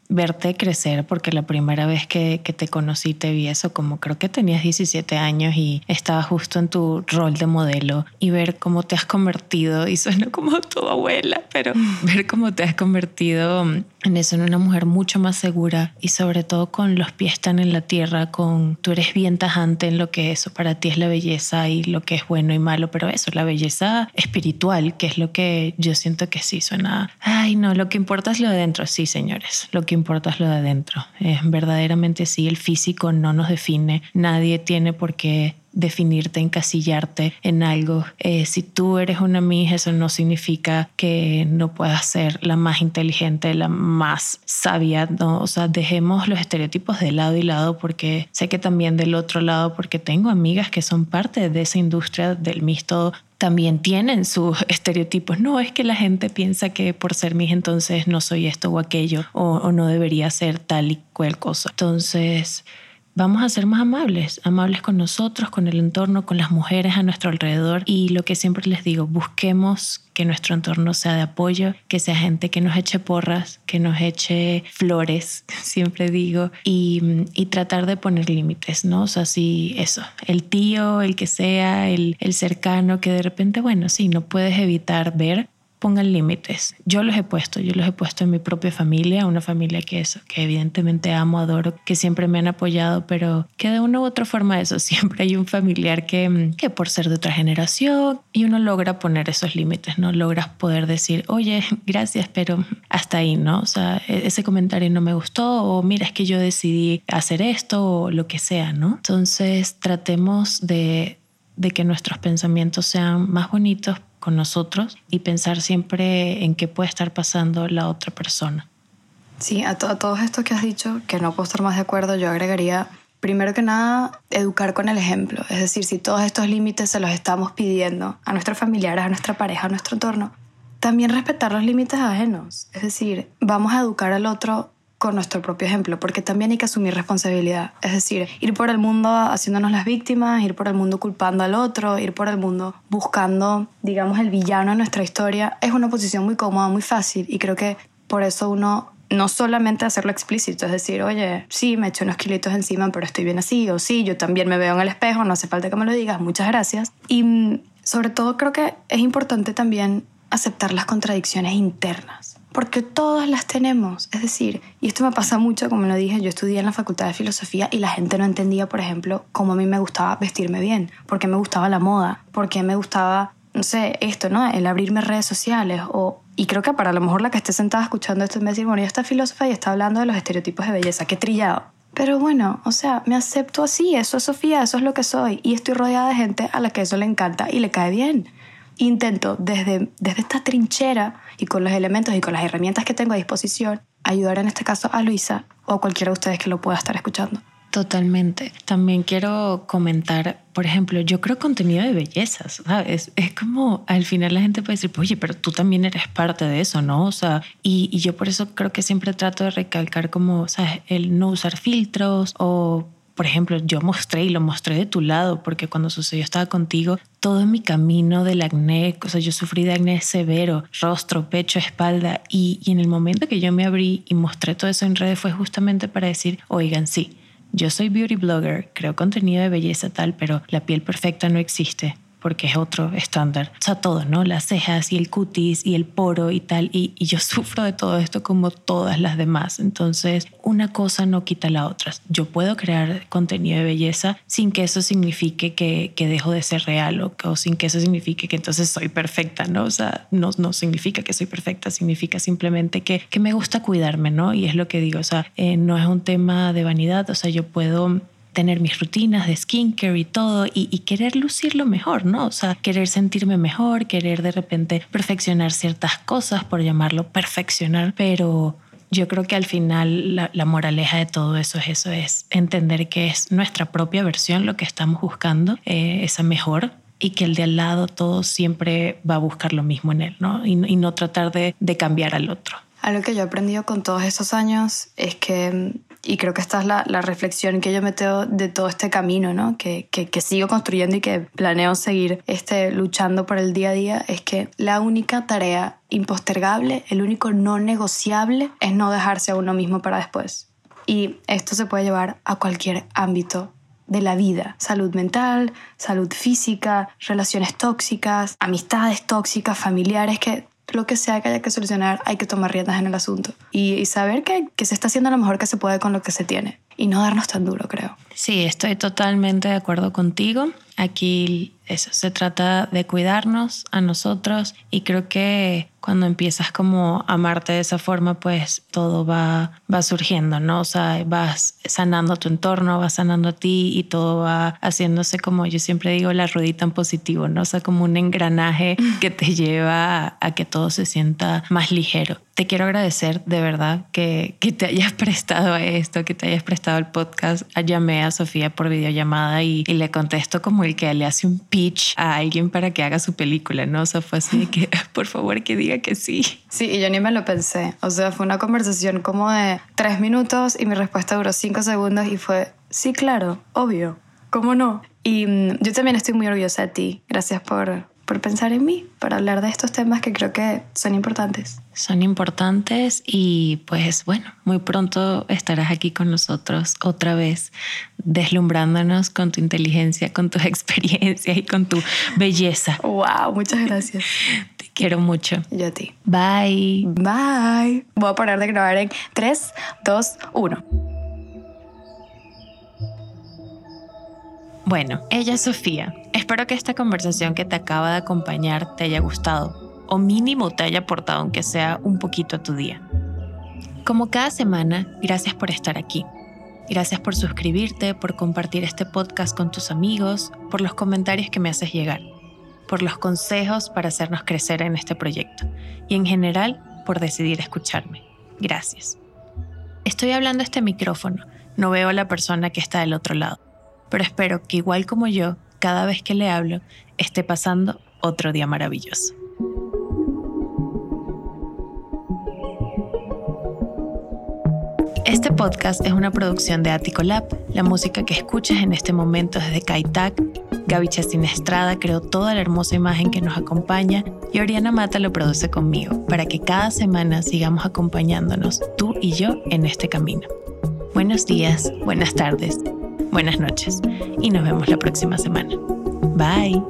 S3: verte crecer, porque la primera vez que, que, te conocí te vi eso, como creo que tenías 17 años y estabas justo en tu rol de modelo y ver cómo te has convertido, y suena como tu abuela, pero ver cómo te has convertido en eso, en una mujer mucho más segura y sobre todo con los pies tan en la tierra, con tú eres bien tajante en lo que eso para ti es la belleza y lo que es bueno y malo, pero eso, la belleza espiritual, que es lo que yo siento que sí suena, ay no, lo que importa es lo de dentro, sí señores, lo que importa es lo de adentro, es verdaderamente sí, el físico no nos define, nadie tiene por qué definirte, encasillarte en algo. Eh, si tú eres una mija, eso no significa que no puedas ser la más inteligente, la más sabia, ¿no? O sea, dejemos los estereotipos de lado y lado porque sé que también del otro lado, porque tengo amigas que son parte de esa industria del mixto también tienen sus estereotipos. No es que la gente piensa que por ser mija entonces no soy esto o aquello o no debería ser tal y cual cosa. Entonces, vamos a ser más amables, amables con nosotros, con el entorno, con las mujeres a nuestro alrededor y lo que siempre les digo, busquemos que nuestro entorno sea de apoyo, que sea gente que nos eche porras, que nos eche flores, siempre digo, y, y tratar de poner límites, ¿no? O sea, sí, eso, el tío, el que sea, el, el cercano, que de repente, bueno, sí, no puedes evitar ver, pongan límites. Yo los he puesto, yo los he puesto en mi propia familia, una familia que es que evidentemente amo, adoro, que siempre me han apoyado, pero que de una u otra forma eso, siempre hay un familiar que, que por ser de otra generación y uno logra poner esos límites, ¿no? Logras poder decir, oye, gracias, pero hasta ahí, ¿no? O sea, e-, ese comentario no me gustó o mira, es que yo decidí hacer esto o lo que sea, ¿no? Entonces tratemos de de que nuestros pensamientos sean más bonitos nosotros y pensar siempre en qué puede estar pasando la otra persona.
S2: Sí, a, a todo esto que has dicho, que no puedo estar más de acuerdo, yo agregaría, primero que nada, educar con el ejemplo. Es decir, si todos estos límites se los estamos pidiendo a nuestros familiares, a nuestra pareja, a nuestro entorno, también respetar los límites ajenos. Es decir, vamos a educar al otro con nuestro propio ejemplo, porque también hay que asumir responsabilidad. Es decir, ir por el mundo haciéndonos las víctimas, ir por el mundo culpando al otro, ir por el mundo buscando, digamos, el villano en nuestra historia, es una posición muy cómoda, muy fácil y creo que por eso uno no solamente hacerlo explícito, es decir, oye, sí, me echo unos kilitos encima, pero estoy bien así, o sí, yo también me veo en el espejo, no hace falta que me lo digas, muchas gracias. Y mm, sobre todo creo que es importante también aceptar las contradicciones internas porque todas las tenemos. Es decir, y esto me pasa mucho, como lo dije, yo estudié en la Facultad de Filosofía y la gente no entendía, por ejemplo, cómo a mí me gustaba vestirme bien, por qué me gustaba la moda, por qué me gustaba, no sé, esto, ¿no? El abrirme redes sociales o... Y creo que para lo mejor la que esté sentada escuchando esto me va a decir, bueno, ya está filósofa y está hablando de los estereotipos de belleza, qué trillado. Pero bueno, o sea, me acepto así, eso es Sofía, eso es lo que soy y estoy rodeada de gente a la que eso le encanta y le cae bien intento desde, desde esta trinchera y con los elementos y con las herramientas que tengo a disposición ayudar en este caso a Luisa o a cualquiera de ustedes que lo pueda estar escuchando.
S3: Totalmente. También quiero comentar, por ejemplo, yo creo contenido de bellezas, ¿sabes? Es como al final la gente puede decir, oye, pero tú también eres parte de eso, ¿no? O sea, y, y yo por eso creo que siempre trato de recalcar como, ¿sabes? El no usar filtros o por ejemplo, yo mostré y lo mostré de tu lado, porque cuando sucedió estaba contigo, todo mi camino del acné, o sea, yo sufrí de acné severo, rostro, pecho, espalda, y, y en el momento que yo me abrí y mostré todo eso en redes fue justamente para decir, oigan, sí, yo soy beauty blogger, creo contenido de belleza tal, pero la piel perfecta no existe porque es otro estándar. O sea, todo, ¿no? Las cejas y el cutis y el poro y tal. Y, yo sufro de todo esto como todas las demás. Entonces, una cosa no quita la otra. Yo puedo crear contenido de belleza sin que eso signifique que, que dejo de ser real o, o, sin que eso signifique que entonces soy perfecta, ¿no? O sea, no, no significa que soy perfecta, significa simplemente que, que me gusta cuidarme, ¿no? Y es lo que digo, o sea, eh, no es un tema de vanidad, o sea, yo puedo tener mis rutinas de skincare y todo y, querer lucirlo mejor, ¿no? O sea, querer sentirme mejor, querer de repente perfeccionar ciertas cosas, por llamarlo perfeccionar, pero yo creo que al final la, moraleja de todo eso es eso, es entender que es nuestra propia versión lo que estamos buscando, eh, esa mejor y que el de al lado todo siempre va a buscar lo mismo en él, ¿no? Y, y no tratar de, de cambiar al otro.
S2: Algo que yo he aprendido con todos esos años es que y creo que esta es la, la, reflexión que yo meteo de todo este camino, ¿no? Que, que, que, sigo construyendo y que planeo seguir este, luchando por el día a día, es que la única tarea impostergable, el único no negociable, es no dejarse a uno mismo para después. Y esto se puede llevar a cualquier ámbito de la vida. Salud mental, salud física, relaciones tóxicas, amistades tóxicas, familiares, que lo que sea que haya que solucionar, hay que tomar riendas en el asunto y, saber que, que se está haciendo lo mejor que se puede con lo que se tiene y no darnos tan duro, creo.
S3: Sí, estoy totalmente de acuerdo contigo. Aquí eso, se trata de cuidarnos a nosotros y creo que cuando empiezas como a amarte de esa forma, pues todo va, va surgiendo, ¿no? O sea, vas sanando tu entorno, vas sanando a ti y todo va haciéndose como yo siempre digo, la ruedita en positivo, ¿no? O sea, como un engranaje que te lleva a, que todo se sienta más ligero. Te quiero agradecer de verdad que, que te hayas prestado a esto, que te hayas prestado al podcast. Llamé a Sofía por videollamada y, y le contesto como el que le hace un pitch a alguien para que haga su película, ¿no? O sea, fue así que, por favor, que diga que sí.
S2: Sí, y yo ni me lo pensé. O sea, fue una conversación como de tres minutos y mi respuesta duró cinco segundos y fue, sí, claro, obvio, ¿cómo no? Y mm, yo también estoy muy orgullosa de ti. Gracias por, por pensar en mí, para hablar de estos temas que creo que son importantes.
S3: Son importantes y pues bueno, muy pronto estarás aquí con nosotros otra vez, deslumbrándonos con tu inteligencia, con tus experiencias y con tu belleza.
S2: ¡Wow! Muchas gracias.
S3: Te quiero mucho.
S2: Yo a ti.
S3: Bye.
S2: Bye. Voy a parar de grabar en 3, 2, 1.
S3: Bueno, ella es Sofía. Espero que esta conversación que te acaba de acompañar te haya gustado o mínimo te haya aportado aunque sea un poquito a tu día. Como cada semana, gracias por estar aquí. Gracias por suscribirte, por compartir este podcast con tus amigos, por los comentarios que me haces llegar, por los consejos para hacernos crecer en este proyecto y en general por decidir escucharme. Gracias. Estoy hablando a este micrófono, no veo a la persona que está del otro lado pero espero que igual como yo, cada vez que le hablo, esté pasando otro día maravilloso. Este podcast es una producción de Attico Lab. La música que escuchas en este momento es de Kaitak. Gaby Chastina Estrada creó toda la hermosa imagen que nos acompaña y Oriana Mata lo produce conmigo para que cada semana sigamos acompañándonos, tú y yo, en este camino. Buenos días, buenas tardes buenas noches y nos vemos la próxima semana. Bye.